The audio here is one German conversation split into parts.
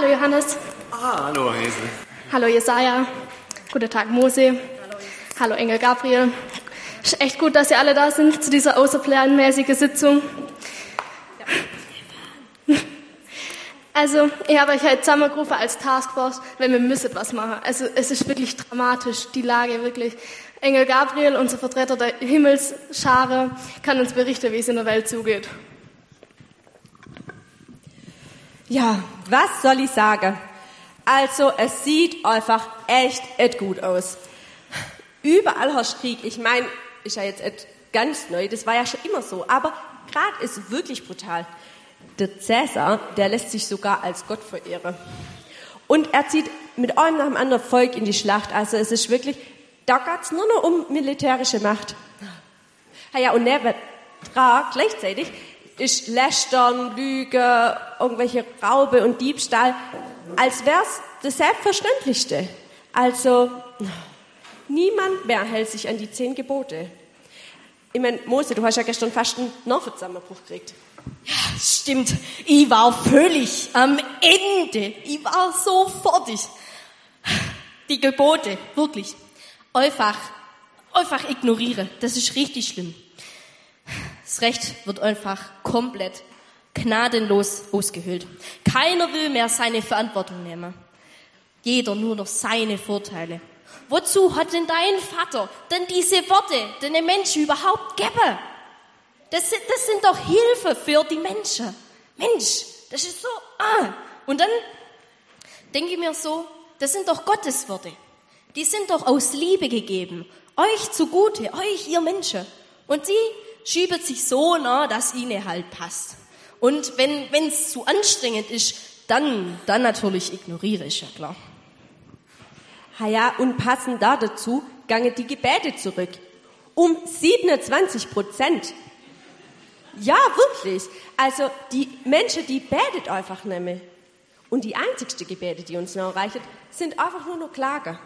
Hallo Johannes. Ah, hallo Hazel. Hallo Jesaja. Guten Tag Mose. Hallo, Engel Gabriel. Ist echt gut, dass ihr alle da sind zu dieser außerplanmäßigen Sitzung. Also, ich habe euch heute zusammengerufen als Taskforce, weil wir müssen was machen. Also, es ist wirklich dramatisch, die Lage wirklich. Engel Gabriel, unser Vertreter der Himmelsschare, kann uns berichten, wie es in der Welt zugeht. Ja, was soll ich sagen? Also, es sieht einfach echt gut aus. Überall herrscht Krieg. Ich meine, ist ja jetzt ganz neu, das war ja schon immer so, aber gerade ist wirklich brutal. Der Cäsar, der lässt sich sogar als Gott verehren. Und er zieht mit einem nach dem anderen Volk in die Schlacht. Also es ist wirklich, da geht's nur noch um militärische Macht. Ja, und neben dran gleichzeitig ist Lästern, Lüge, irgendwelche Raube und Diebstahl, als wär's das Selbstverständlichste. Also, niemand mehr hält sich an die zehn Gebote. Ich meine, Mose, du hast ja gestern fast einen Nervenzusammenbruch gekriegt. Ja, stimmt. Ich war völlig am Ende. Ich war so fertig. Die Gebote, wirklich. Einfach, einfach ignoriere. Das ist richtig schlimm. Das Recht wird einfach komplett gnadenlos ausgehöhlt. Keiner will mehr seine Verantwortung nehmen. Jeder nur noch seine Vorteile. Wozu hat denn dein Vater denn diese Worte den Menschen überhaupt gegeben? Das sind, das sind doch Hilfe für die Menschen. Mensch, das ist so, ah. Und dann denke ich mir so, das sind doch Gottes Worte. Die sind doch aus Liebe gegeben. Euch zugute, euch, ihr Menschen. Und sie schieben sich so nah, dass ihnen halt passt. Und wenn es zu anstrengend ist, dann, dann natürlich ignoriere ich, ja klar. Ha ja, und passend da dazu gange die Gebete zurück. Um 27 Prozent. Ja, wirklich. Also die Menschen, die betet einfach nicht mehr. Und die einzigste Gebete, die uns noch erreichen, sind einfach nur noch Klage.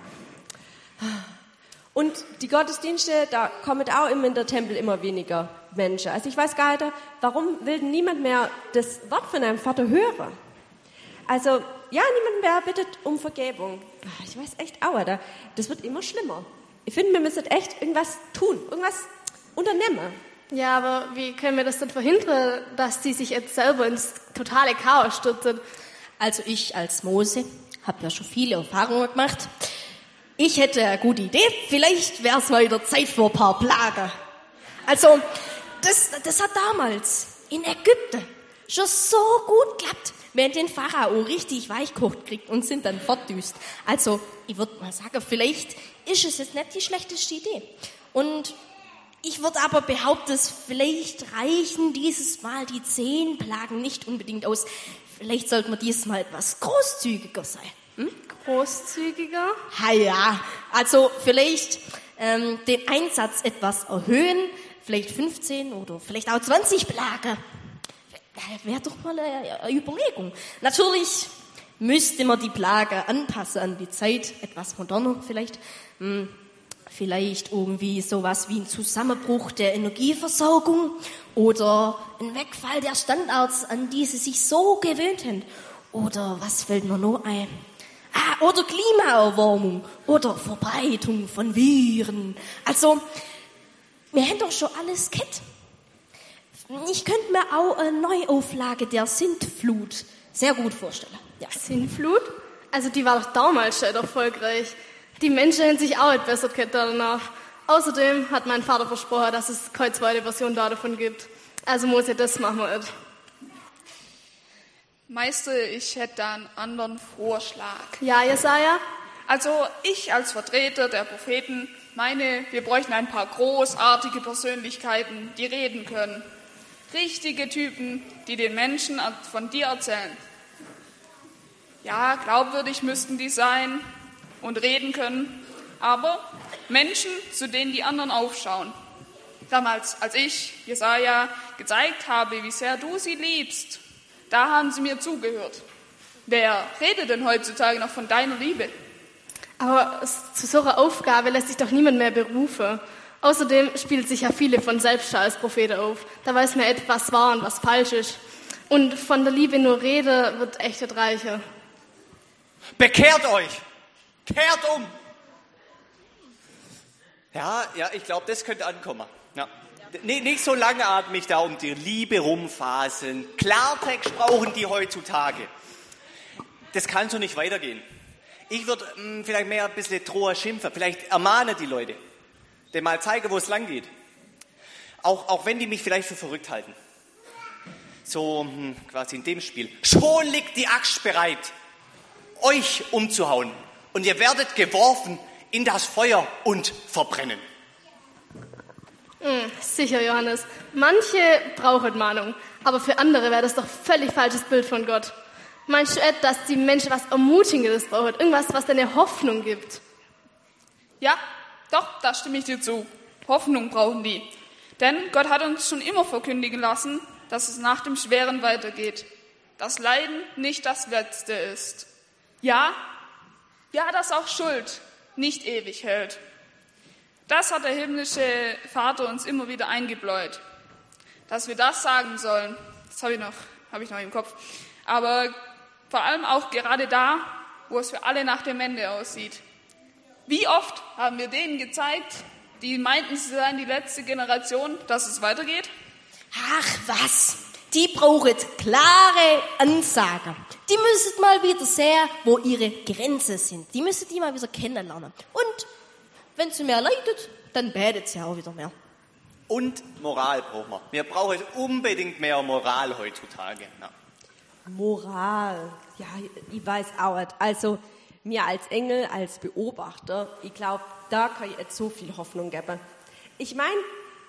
Und die Gottesdienste, da kommen auch immer in der Tempel immer weniger Menschen. Also ich weiß gar nicht, warum will niemand mehr das Wort von einem Vater hören? Also, ja, niemand mehr bittet um Vergebung. Ah, ich weiß echt auch, das wird immer schlimmer. Ich finde, wir müssen echt irgendwas tun, irgendwas unternehmen. Ja, aber wie können wir das denn verhindern, dass sie sich jetzt selber ins totale Chaos stürzen? Also ich als Mose habe ja schon viele Erfahrungen gemacht. Ich hätte eine gute Idee. Vielleicht wäre es mal wieder Zeit für ein paar Plagen. Also, das, das hat damals in Ägypten schon so gut geklappt, wenn den Pharao richtig weichkocht kriegt und sind dann fortdüst. Also, ich würde mal sagen, vielleicht ist es jetzt nicht die schlechteste Idee. Und ich würde aber behaupten, vielleicht reichen dieses Mal die zehn Plagen nicht unbedingt aus. Vielleicht sollten wir dieses Mal etwas großzügiger sein. Hm? Großzügiger? Ha ja, also vielleicht ähm, den Einsatz etwas erhöhen, vielleicht 15 oder vielleicht auch 20 Plagen. Wäre doch mal eine Überlegung. Natürlich müsste man die Plage anpassen an die Zeit, etwas moderner vielleicht. Hm, vielleicht irgendwie sowas wie ein Zusammenbruch der Energieversorgung oder ein Wegfall der Standards, an die sie sich so gewöhnt haben. Oder was fällt mir noch ein? Oder Klimaerwärmung oder Verbreitung von Viren. Also, wir haben doch schon alles kennt. Ich könnte mir auch eine Neuauflage der Sintflut sehr gut vorstellen. Ja. Sintflut? Also die war doch damals schon erfolgreich. Die Menschen haben sich auch etwas besser danach. Außerdem hat mein Vater versprochen, dass es keine zweite Version davon gibt. Also muss ich das machen nicht. Meister, ich hätte da einen anderen Vorschlag. Ja, Jesaja? Also ich als Vertreter der Propheten meine, wir bräuchten ein paar großartige Persönlichkeiten, die reden können. Richtige Typen, die den Menschen von dir erzählen. Ja, glaubwürdig müssten die sein und reden können, aber Menschen, zu denen die anderen aufschauen. Damals, als ich, Jesaja, gezeigt habe, wie sehr du sie liebst, da haben sie mir zugehört. Wer redet denn heutzutage noch von deiner Liebe? Aber zu so einer Aufgabe lässt sich doch niemand mehr berufen. Außerdem spielt sich ja viele von selbst schon als Prophet auf. Da weiß man etwas wahr und was falsch ist. Und von der Liebe nur Rede wird echt nicht reicher. Bekehrt euch! Kehrt um! Ja, ja, ich glaube, das könnte ankommen. Ja. Nicht so langatmig da um die Liebe rumfaseln. Klartext brauchen die heutzutage. Das kann so nicht weitergehen. Ich würde hm, vielleicht mehr ein bisschen droher schimpfen, vielleicht ermahne die Leute, denen mal zeige, wo es lang geht. Auch, auch wenn die mich vielleicht für verrückt halten. So hm, quasi in dem Spiel. Schon liegt die Axt bereit, euch umzuhauen. Und ihr werdet geworfen in das Feuer und verbrennen. Hm, sicher, Johannes. Manche brauchen Mahnung, aber für andere wäre das doch völlig falsches Bild von Gott. Meinst du etwa, dass die Menschen was Ermutigendes brauchen? Irgendwas, was deine Hoffnung gibt? Ja, doch, da stimme ich dir zu. Hoffnung brauchen die. Denn Gott hat uns schon immer verkündigen lassen, dass es nach dem Schweren weitergeht. Dass Leiden nicht das Letzte ist. Ja, ja, dass auch Schuld nicht ewig hält. Das hat der himmlische Vater uns immer wieder eingebläut, dass wir das sagen sollen. Das habe ich noch, habe ich noch im Kopf. Aber vor allem auch gerade da, wo es für alle nach dem Ende aussieht. Wie oft haben wir denen gezeigt, die meinten, sie seien die letzte Generation, dass es weitergeht? Ach was, die brauchen klare Ansagen. Die müssen mal wieder sehen, wo ihre Grenzen sind. Die müssen die mal wieder kennenlernen. Und wenn sie mehr leidet, dann betet sie auch wieder mehr. Und Moral brauchen wir. Wir brauchen unbedingt mehr Moral heutzutage. Ja. Moral, ja, ich weiß auch nicht. Also, mir als Engel, als Beobachter, ich glaube, da kann ich jetzt so viel Hoffnung geben. Ich meine,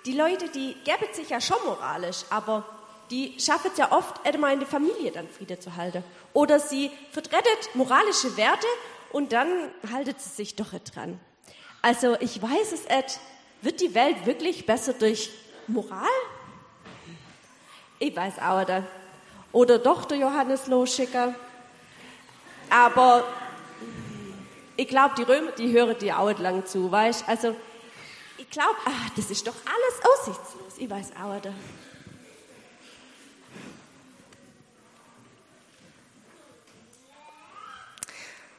die Leute, die geben sich ja schon moralisch, aber die schaffen es ja oft, einmal in der Familie dann Friede zu halten. Oder sie vertretet moralische Werte und dann haltet sie sich doch nicht dran. Also ich weiß es nicht. Wird die Welt wirklich besser durch Moral? Ich weiß auch nicht. Oder doch der Johannes Loschicker. Aber ich glaube, die Römer, die hören dir auch nicht lang zu, weißt Also, ich glaube, ah, das ist doch alles aussichtslos. Ich weiß auch nicht.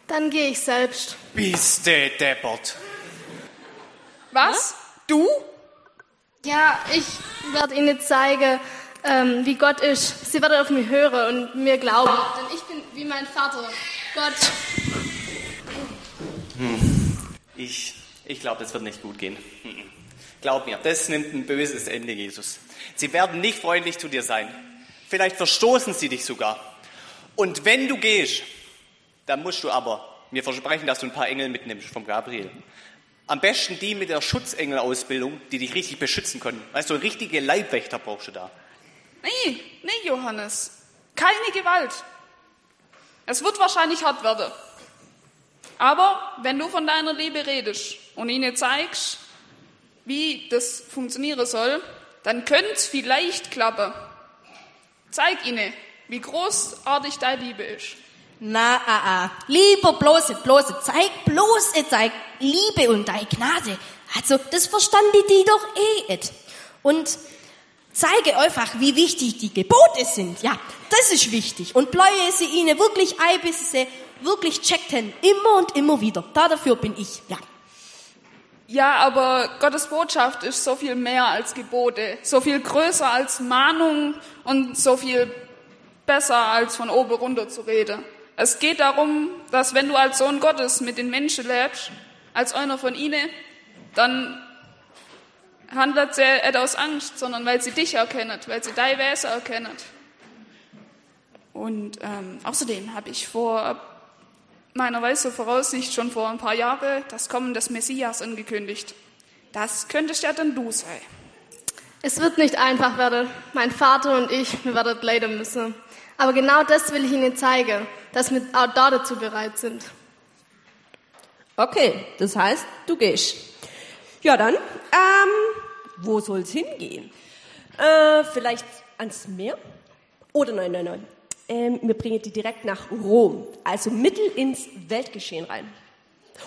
Dann gehe ich selbst. Bist du deppert. Was? Du? Ja, ich werde Ihnen zeigen, ähm, wie Gott ist. Sie werden auf mich hören und mir glauben. Denn ich bin wie mein Vater. Gott. Ich, ich glaube, das wird nicht gut gehen. Glaub mir, das nimmt ein böses Ende, Jesus. Sie werden nicht freundlich zu dir sein. Vielleicht verstoßen sie dich sogar. Und wenn du gehst, dann musst du aber mir versprechen, dass du ein paar Engel mitnimmst vom Gabriel. Am besten die mit der Schutzengelausbildung, die dich richtig beschützen können. Weißt du, richtige Leibwächter brauchst du da. Nee, nee, Johannes. Keine Gewalt. Es wird wahrscheinlich hart werden. Aber wenn du von deiner Liebe redest und ihnen zeigst, wie das funktionieren soll, dann könnte es vielleicht klappen. Zeig ihnen, wie großartig deine Liebe ist. Na, ah, ah. Lieber bloße, bloße, zeig bloße, zeig Liebe und deine Gnade. Also, das verstanden die doch eh et. Und zeige einfach, wie wichtig die Gebote sind. Ja, das ist wichtig. Und bläue sie ihnen wirklich ein, bis sie wirklich checkten. Immer und immer wieder. Da dafür bin ich, ja. Ja, aber Gottes Botschaft ist so viel mehr als Gebote, so viel größer als Mahnung und so viel besser als von oben runter zu reden. Es geht darum, dass wenn du als Sohn Gottes mit den Menschen lebst, als einer von ihnen, dann handelt sie nicht aus Angst, sondern weil sie dich erkennen, weil sie dein Wesen erkennen. Und ähm, außerdem habe ich vor meiner Weise Voraussicht schon vor ein paar Jahren das Kommen des Messias angekündigt. Das könntest ja dann du sein. Es wird nicht einfach werden. Mein Vater und ich, wir werden leiden müssen. Aber genau das will ich Ihnen zeigen, dass wir auch da dazu bereit sind. Okay, das heißt, du gehst. Ja, dann, ähm, wo soll's hingehen? Äh, vielleicht ans Meer? Oder nein, nein, nein. Ähm, wir bringen die direkt nach Rom, also mittel ins Weltgeschehen rein.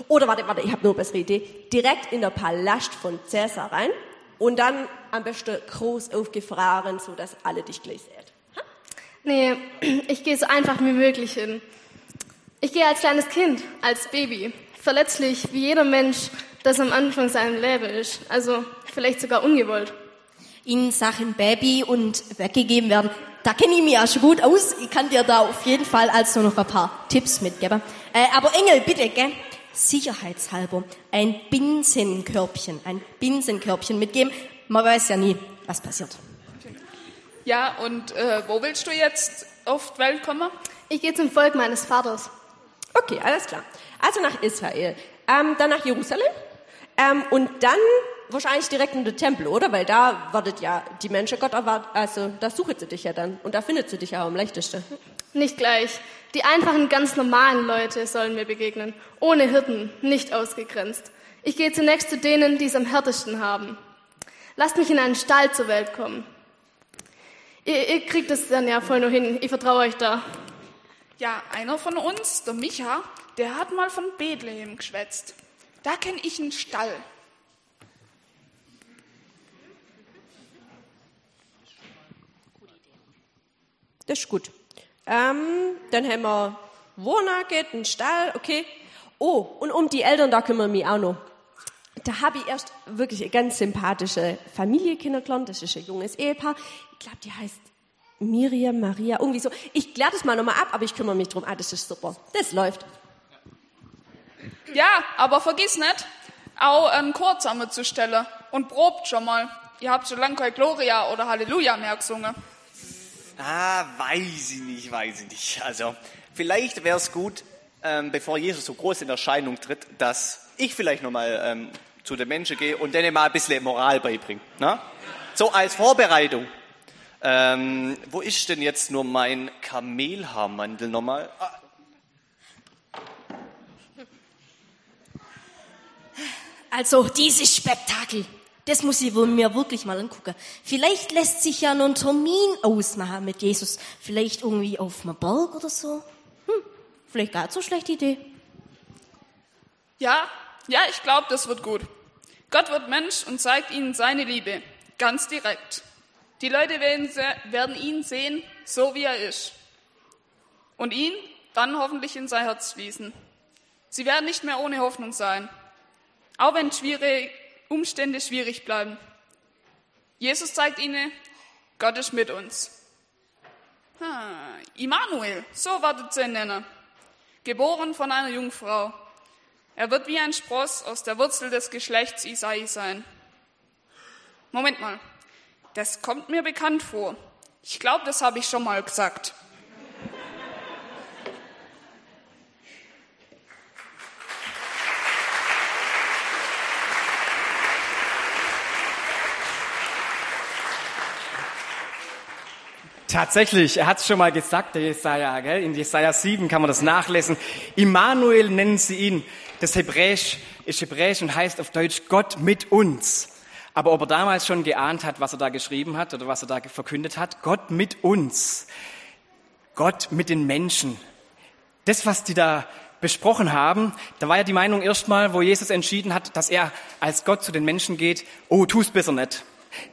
Oder warte, warte, ich habe nur eine bessere Idee. Direkt in der Palast von Cäsar rein und dann am besten groß aufgefahren, sodass alle dich gleich sehen. Nee, ich gehe so einfach wie möglich hin. Ich gehe als kleines Kind, als Baby, verletzlich wie jeder Mensch, das am Anfang seinem Leben ist, also vielleicht sogar ungewollt. In Sachen Baby und weggegeben werden, da kenne ich mich ja schon gut aus. Ich kann dir da auf jeden Fall also noch ein paar Tipps mitgeben. Äh, aber Engel, bitte, gell? Sicherheitshalber ein Binsenkörbchen, ein Binsenkörbchen mitgeben. Man weiß ja nie, was passiert. Ja, und äh, wo willst du jetzt auf die Welt kommen? Ich gehe zum Volk meines Vaters. Okay, alles klar. Also nach Israel, ähm, dann nach Jerusalem ähm, und dann wahrscheinlich direkt in den Tempel, oder? Weil da wartet ja die Menschen Gott erwartet, also da sucht sie dich ja dann und da findet sie dich ja am leichtesten. Nicht gleich. Die einfachen, ganz normalen Leute sollen mir begegnen. Ohne Hirten, nicht ausgegrenzt. Ich gehe zunächst zu denen, die es am härtesten haben. Lasst mich in einen Stall zur Welt kommen. Ihr, ihr kriegt es dann ja voll nur hin. Ich vertraue euch da. Ja, einer von uns, der Micha, der hat mal von Bethlehem geschwätzt. Da kenne ich einen Stall. Das ist gut. Ähm, dann haben wir Wohnage, einen Stall, okay. Oh, und um die Eltern, da kümmere ich mich auch noch. Da habe ich erst wirklich eine ganz sympathische Familie kennengelernt. Das ist ein junges Ehepaar. Ich glaube, die heißt Miriam, Maria, irgendwie so. Ich kläre das mal nochmal ab, aber ich kümmere mich drum. Ah, das ist super. Das läuft. Ja, aber vergiss nicht, auch einen Chor zusammenzustellen und probt schon mal. Ihr habt schon lange kein Gloria oder Halleluja mehr gesungen. Ah, weiß ich nicht, weiß ich nicht. Also, vielleicht wäre es gut, ähm, bevor Jesus so groß in Erscheinung tritt, dass ich vielleicht nochmal ähm, zu den Menschen gehe und denen mal ein bisschen Moral beibringe. Ne? So als Vorbereitung. Ähm, wo ist denn jetzt nur mein Kamelhaarmantel nochmal? Ah, Also dieses Spektakel, das muss ich wohl mir wirklich mal angucken. Vielleicht lässt sich ja noch ein Termin ausmachen mit Jesus. Vielleicht irgendwie auf einem Berg oder so. Hm, vielleicht gar nicht so schlechte Idee. Ja, ja, ich glaube, das wird gut. Gott wird Mensch und zeigt ihnen seine Liebe, ganz direkt. Die Leute werden, ihn sehen, so wie er ist. Und ihn dann hoffentlich in sein Herz schließen. Sie werden nicht mehr ohne Hoffnung sein, auch wenn schwierige Umstände schwierig bleiben. Jesus zeigt ihnen, Gott ist mit uns. Ah, Immanuel, so wartet sie ihn nennen. Geboren von einer Jungfrau. Er wird wie ein Spross aus der Wurzel des Geschlechts Isai sein. Moment mal, das kommt mir bekannt vor. Ich glaube, das habe ich schon mal gesagt. Tatsächlich, er hat es schon mal gesagt, der Jesaja, gell? in Jesaja 7 kann man das nachlesen. Immanuel nennen sie ihn. Das Hebräisch ist Hebräisch und heißt auf Deutsch Gott mit uns. Aber ob er damals schon geahnt hat, was er da geschrieben hat oder was er da verkündet hat, Gott mit uns. Gott mit den Menschen. Das, was die da besprochen haben, da war ja die Meinung erstmal, wo Jesus entschieden hat, dass er als Gott zu den Menschen geht, oh, tu's besser nicht.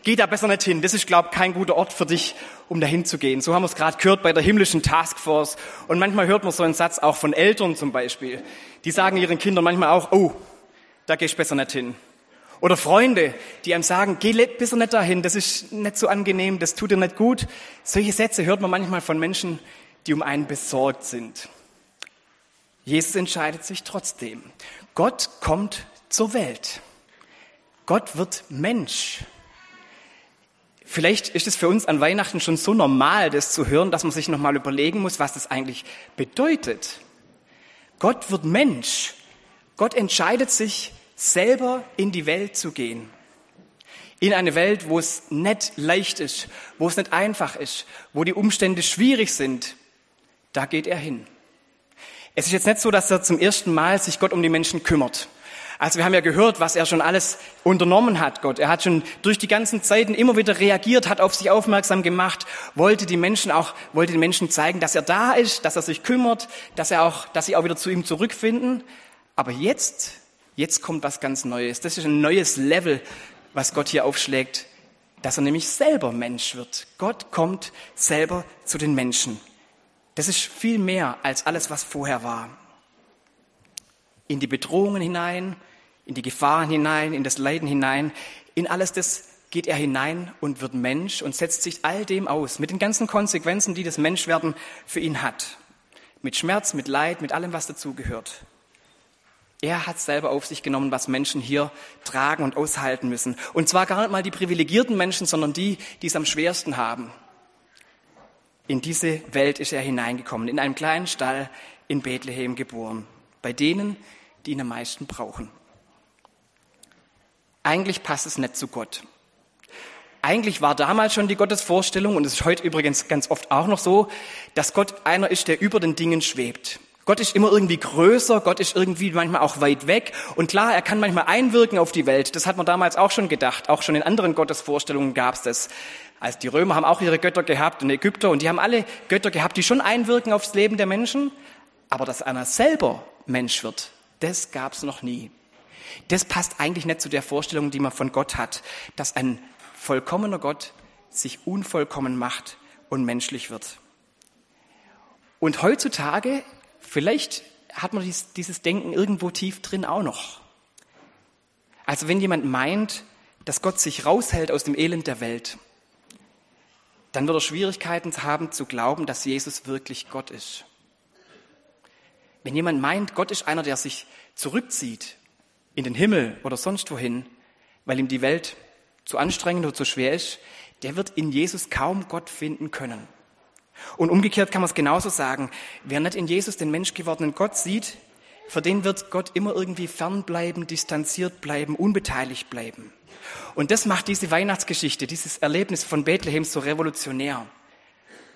Geh da besser nicht hin. Das ist, glaube kein guter Ort für dich, um da hinzugehen. So haben wir es gerade gehört bei der himmlischen Taskforce. Und manchmal hört man so einen Satz auch von Eltern zum Beispiel. Die sagen ihren Kindern manchmal auch, oh, da gehst besser nicht hin. Oder Freunde, die einem sagen, geh besser nicht dahin, das ist nicht so angenehm, das tut dir nicht gut. Solche Sätze hört man manchmal von Menschen, die um einen besorgt sind. Jesus entscheidet sich trotzdem. Gott kommt zur Welt. Gott wird Mensch. Vielleicht ist es für uns an Weihnachten schon so normal, das zu hören, dass man sich nochmal überlegen muss, was das eigentlich bedeutet. Gott wird Mensch. Gott entscheidet sich, selber in die Welt zu gehen. In eine Welt, wo es nicht leicht ist, wo es nicht einfach ist, wo die Umstände schwierig sind. Da geht er hin. Es ist jetzt nicht so, dass er zum ersten Mal sich Gott um die Menschen kümmert. Also wir haben ja gehört, was er schon alles unternommen hat, Gott. Er hat schon durch die ganzen Zeiten immer wieder reagiert, hat auf sich aufmerksam gemacht, wollte die Menschen auch, wollte den Menschen zeigen, dass er da ist, dass er sich kümmert, dass er auch, dass sie auch wieder zu ihm zurückfinden. Aber jetzt, jetzt kommt was ganz Neues. Das ist ein neues Level, was Gott hier aufschlägt, dass er nämlich selber Mensch wird. Gott kommt selber zu den Menschen. Das ist viel mehr als alles, was vorher war. In die Bedrohungen hinein, in die Gefahren hinein, in das Leiden hinein, in alles das geht er hinein und wird Mensch und setzt sich all dem aus, mit den ganzen Konsequenzen, die das Menschwerden für ihn hat. Mit Schmerz, mit Leid, mit allem, was dazugehört. Er hat selber auf sich genommen, was Menschen hier tragen und aushalten müssen. Und zwar gar nicht mal die privilegierten Menschen, sondern die, die es am schwersten haben. In diese Welt ist er hineingekommen, in einem kleinen Stall in Bethlehem geboren, bei denen, die ihn am meisten brauchen. Eigentlich passt es nicht zu Gott. Eigentlich war damals schon die Gottesvorstellung, und es ist heute übrigens ganz oft auch noch so, dass Gott einer ist, der über den Dingen schwebt. Gott ist immer irgendwie größer, Gott ist irgendwie manchmal auch weit weg. Und klar, er kann manchmal einwirken auf die Welt. Das hat man damals auch schon gedacht. Auch schon in anderen Gottesvorstellungen gab es das. Also die Römer haben auch ihre Götter gehabt und Ägypter und die haben alle Götter gehabt, die schon einwirken aufs Leben der Menschen. Aber dass einer selber Mensch wird, das gab es noch nie. Das passt eigentlich nicht zu der Vorstellung, die man von Gott hat, dass ein vollkommener Gott sich unvollkommen macht und menschlich wird. Und heutzutage Vielleicht hat man dies, dieses Denken irgendwo tief drin auch noch. Also wenn jemand meint, dass Gott sich raushält aus dem Elend der Welt, dann wird er Schwierigkeiten haben zu glauben, dass Jesus wirklich Gott ist. Wenn jemand meint, Gott ist einer, der sich zurückzieht in den Himmel oder sonst wohin, weil ihm die Welt zu anstrengend oder zu schwer ist, der wird in Jesus kaum Gott finden können. Und umgekehrt kann man es genauso sagen. Wer nicht in Jesus den menschgewordenen Gott sieht, für den wird Gott immer irgendwie fernbleiben, distanziert bleiben, unbeteiligt bleiben. Und das macht diese Weihnachtsgeschichte, dieses Erlebnis von Bethlehem so revolutionär.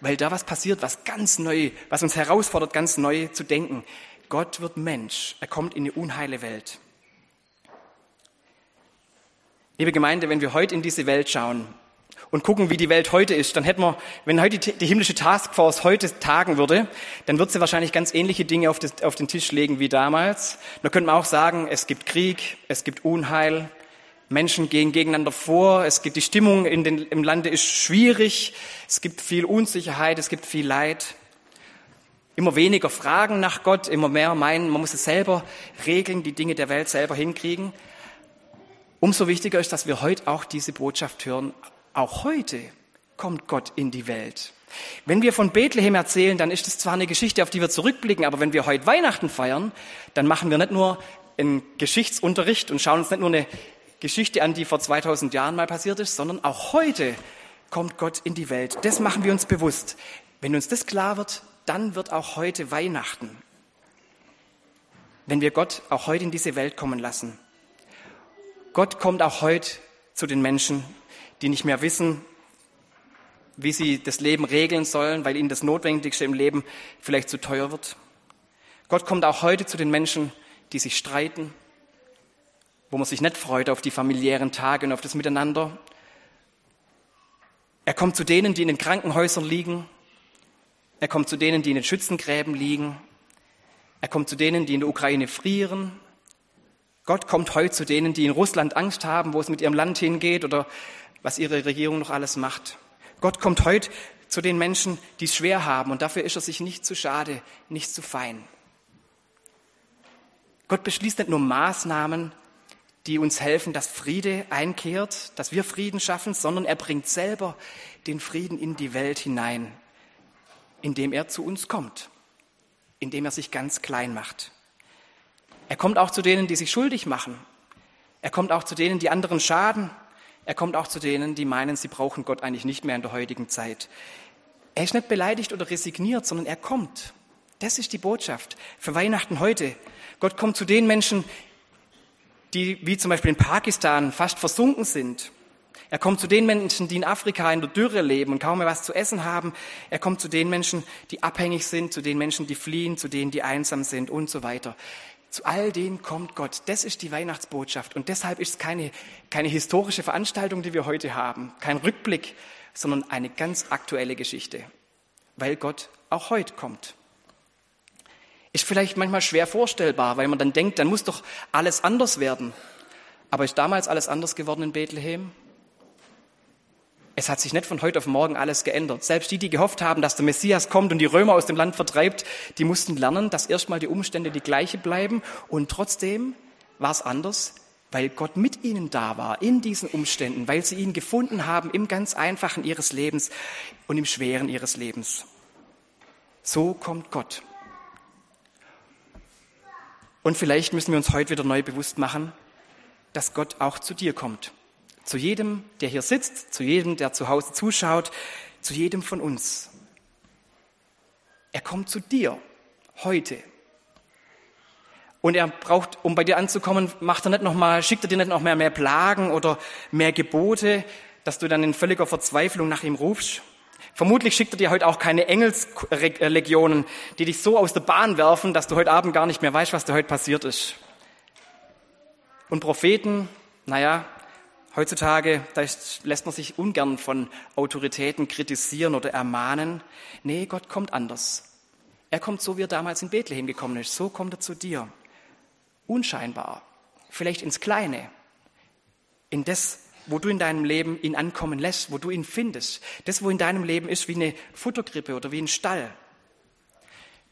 Weil da was passiert, was ganz neu, was uns herausfordert, ganz neu zu denken. Gott wird Mensch. Er kommt in die unheile Welt. Liebe Gemeinde, wenn wir heute in diese Welt schauen, und gucken, wie die Welt heute ist, dann hätten wir, wenn heute die, himmlische Taskforce heute tagen würde, dann wird sie wahrscheinlich ganz ähnliche Dinge auf, den Tisch legen wie damals. Da könnte man auch sagen, es gibt Krieg, es gibt Unheil, Menschen gehen gegeneinander vor, es gibt die Stimmung in den, im Lande ist schwierig, es gibt viel Unsicherheit, es gibt viel Leid. Immer weniger Fragen nach Gott, immer mehr meinen, man muss es selber regeln, die Dinge der Welt selber hinkriegen. Umso wichtiger ist, dass wir heute auch diese Botschaft hören, auch heute kommt Gott in die Welt. Wenn wir von Bethlehem erzählen, dann ist es zwar eine Geschichte, auf die wir zurückblicken, aber wenn wir heute Weihnachten feiern, dann machen wir nicht nur einen Geschichtsunterricht und schauen uns nicht nur eine Geschichte an, die vor 2000 Jahren mal passiert ist, sondern auch heute kommt Gott in die Welt. Das machen wir uns bewusst. Wenn uns das klar wird, dann wird auch heute Weihnachten. Wenn wir Gott auch heute in diese Welt kommen lassen. Gott kommt auch heute zu den Menschen die nicht mehr wissen, wie sie das Leben regeln sollen, weil ihnen das Notwendigste im Leben vielleicht zu teuer wird. Gott kommt auch heute zu den Menschen, die sich streiten, wo man sich nicht freut auf die familiären Tage und auf das Miteinander. Er kommt zu denen, die in den Krankenhäusern liegen. Er kommt zu denen, die in den Schützengräben liegen. Er kommt zu denen, die in der Ukraine frieren. Gott kommt heute zu denen, die in Russland Angst haben, wo es mit ihrem Land hingeht oder was ihre Regierung noch alles macht. Gott kommt heute zu den Menschen, die es schwer haben und dafür ist er sich nicht zu schade, nicht zu fein. Gott beschließt nicht nur Maßnahmen, die uns helfen, dass Friede einkehrt, dass wir Frieden schaffen, sondern er bringt selber den Frieden in die Welt hinein, indem er zu uns kommt, indem er sich ganz klein macht. Er kommt auch zu denen, die sich schuldig machen. Er kommt auch zu denen, die anderen schaden. Er kommt auch zu denen, die meinen, sie brauchen Gott eigentlich nicht mehr in der heutigen Zeit. Er ist nicht beleidigt oder resigniert, sondern er kommt. Das ist die Botschaft für Weihnachten heute. Gott kommt zu den Menschen, die wie zum Beispiel in Pakistan fast versunken sind. Er kommt zu den Menschen, die in Afrika in der Dürre leben und kaum mehr was zu essen haben. Er kommt zu den Menschen, die abhängig sind, zu den Menschen, die fliehen, zu denen, die einsam sind und so weiter. Zu all dem kommt Gott. Das ist die Weihnachtsbotschaft. Und deshalb ist es keine, keine historische Veranstaltung, die wir heute haben, kein Rückblick, sondern eine ganz aktuelle Geschichte, weil Gott auch heute kommt. Ist vielleicht manchmal schwer vorstellbar, weil man dann denkt, dann muss doch alles anders werden. Aber ist damals alles anders geworden in Bethlehem? Es hat sich nicht von heute auf morgen alles geändert. Selbst die, die gehofft haben, dass der Messias kommt und die Römer aus dem Land vertreibt, die mussten lernen, dass erstmal die Umstände die gleiche bleiben. Und trotzdem war es anders, weil Gott mit ihnen da war, in diesen Umständen, weil sie ihn gefunden haben im ganz einfachen ihres Lebens und im schweren ihres Lebens. So kommt Gott. Und vielleicht müssen wir uns heute wieder neu bewusst machen, dass Gott auch zu dir kommt. Zu jedem, der hier sitzt, zu jedem, der zu Hause zuschaut, zu jedem von uns. Er kommt zu dir heute. Und er braucht, um bei dir anzukommen, macht er nicht noch mal, schickt er dir nicht noch mehr, mehr Plagen oder mehr Gebote, dass du dann in völliger Verzweiflung nach ihm rufst. Vermutlich schickt er dir heute auch keine Engelslegionen, die dich so aus der Bahn werfen, dass du heute Abend gar nicht mehr weißt, was da heute passiert ist. Und Propheten, naja, heutzutage, da lässt man sich ungern von Autoritäten kritisieren oder ermahnen. Nee, Gott kommt anders. Er kommt so, wie er damals in Bethlehem gekommen ist. So kommt er zu dir. Unscheinbar. Vielleicht ins Kleine. In das, wo du in deinem Leben ihn ankommen lässt, wo du ihn findest. Das, wo in deinem Leben ist wie eine Futterkrippe oder wie ein Stall.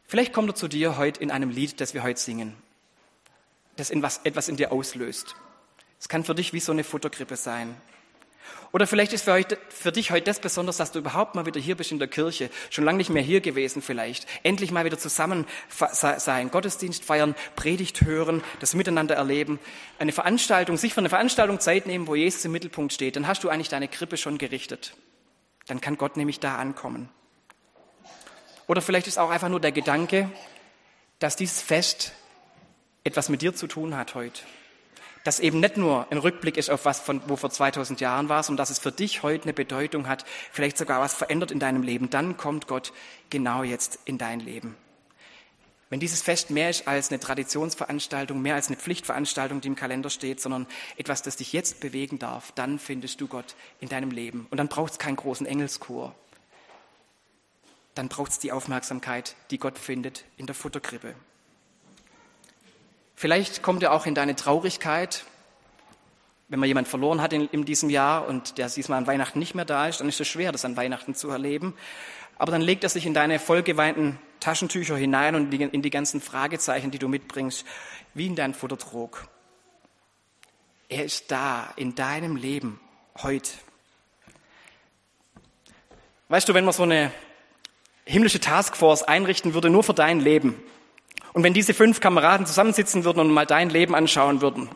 Vielleicht kommt er zu dir heute in einem Lied, das wir heute singen, das in was, etwas in dir auslöst. Es kann für dich wie so eine Futterkrippe sein. Oder vielleicht ist für, heute, für, dich heute das besonders, dass du überhaupt mal wieder hier bist in der Kirche, schon lange nicht mehr hier gewesen vielleicht. Endlich mal wieder zusammen sein, Gottesdienst feiern, Predigt hören, das Miteinander erleben, eine Veranstaltung, sich für eine Veranstaltung Zeit nehmen, wo Jesus im Mittelpunkt steht. Dann hast du eigentlich deine Krippe schon gerichtet. Dann kann Gott nämlich da ankommen. Oder vielleicht ist auch einfach nur der Gedanke, dass dieses Fest etwas mit dir zu tun hat heute dass eben nicht nur ein Rückblick ist auf was, von, wo vor 2000 Jahren war, sondern dass es für dich heute eine Bedeutung hat, vielleicht sogar was verändert in deinem Leben. Dann kommt Gott genau jetzt in dein Leben. Wenn dieses Fest mehr ist als eine Traditionsveranstaltung, mehr als eine Pflichtveranstaltung, die im Kalender steht, sondern etwas, das dich jetzt bewegen darf, dann findest du Gott in deinem Leben. Und dann braucht es keinen großen Engelschor. Dann braucht es die Aufmerksamkeit, die Gott findet in der Futterkrippe. Vielleicht kommt er auch in deine Traurigkeit. Wenn man jemand verloren hat in, in diesem Jahr und der diesmal an Weihnachten nicht mehr da ist, dann ist es schwer, das an Weihnachten zu erleben. Aber dann legt er sich in deine vollgeweinten Taschentücher hinein und in die ganzen Fragezeichen, die du mitbringst, wie in dein Futtertrog. Er ist da in deinem Leben heute. Weißt du, wenn man so eine himmlische Taskforce einrichten würde, nur für dein Leben, und wenn diese fünf Kameraden zusammensitzen würden und mal dein Leben anschauen würden,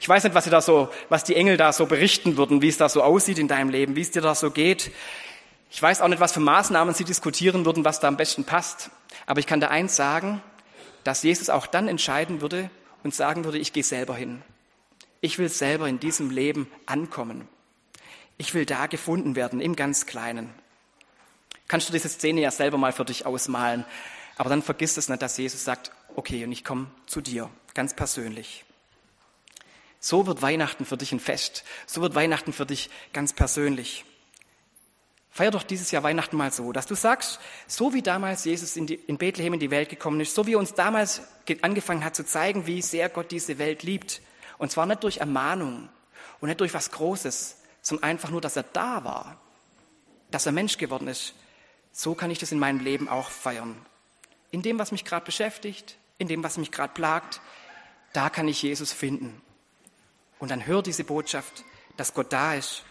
ich weiß nicht, was, sie da so, was die Engel da so berichten würden, wie es da so aussieht in deinem Leben, wie es dir da so geht. Ich weiß auch nicht, was für Maßnahmen sie diskutieren würden, was da am besten passt. Aber ich kann da eins sagen, dass Jesus auch dann entscheiden würde und sagen würde, ich gehe selber hin. Ich will selber in diesem Leben ankommen. Ich will da gefunden werden, im ganz Kleinen. Kannst du diese Szene ja selber mal für dich ausmalen. Aber dann vergiss es nicht, dass Jesus sagt, okay, und ich komme zu dir, ganz persönlich. So wird Weihnachten für dich ein Fest. So wird Weihnachten für dich ganz persönlich. Feier doch dieses Jahr Weihnachten mal so, dass du sagst, so wie damals Jesus in, die, in Bethlehem in die Welt gekommen ist, so wie er uns damals angefangen hat zu zeigen, wie sehr Gott diese Welt liebt. Und zwar nicht durch Ermahnung und nicht durch was Großes, sondern einfach nur, dass er da war, dass er Mensch geworden ist. So kann ich das in meinem Leben auch feiern in dem, was mich gerade beschäftigt, in dem, was mich gerade plagt, da kann ich Jesus finden. Und dann hör diese Botschaft, dass Gott da ist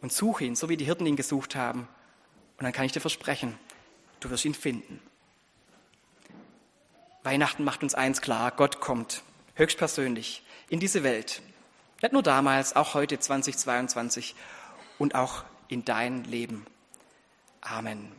und suche ihn, so wie die Hirten ihn gesucht haben. Und dann kann ich dir versprechen, du wirst ihn finden. Weihnachten macht uns eins klar, Gott kommt höchstpersönlich in diese Welt. Nicht nur damals, auch heute 2022 und auch in dein Leben. Amen.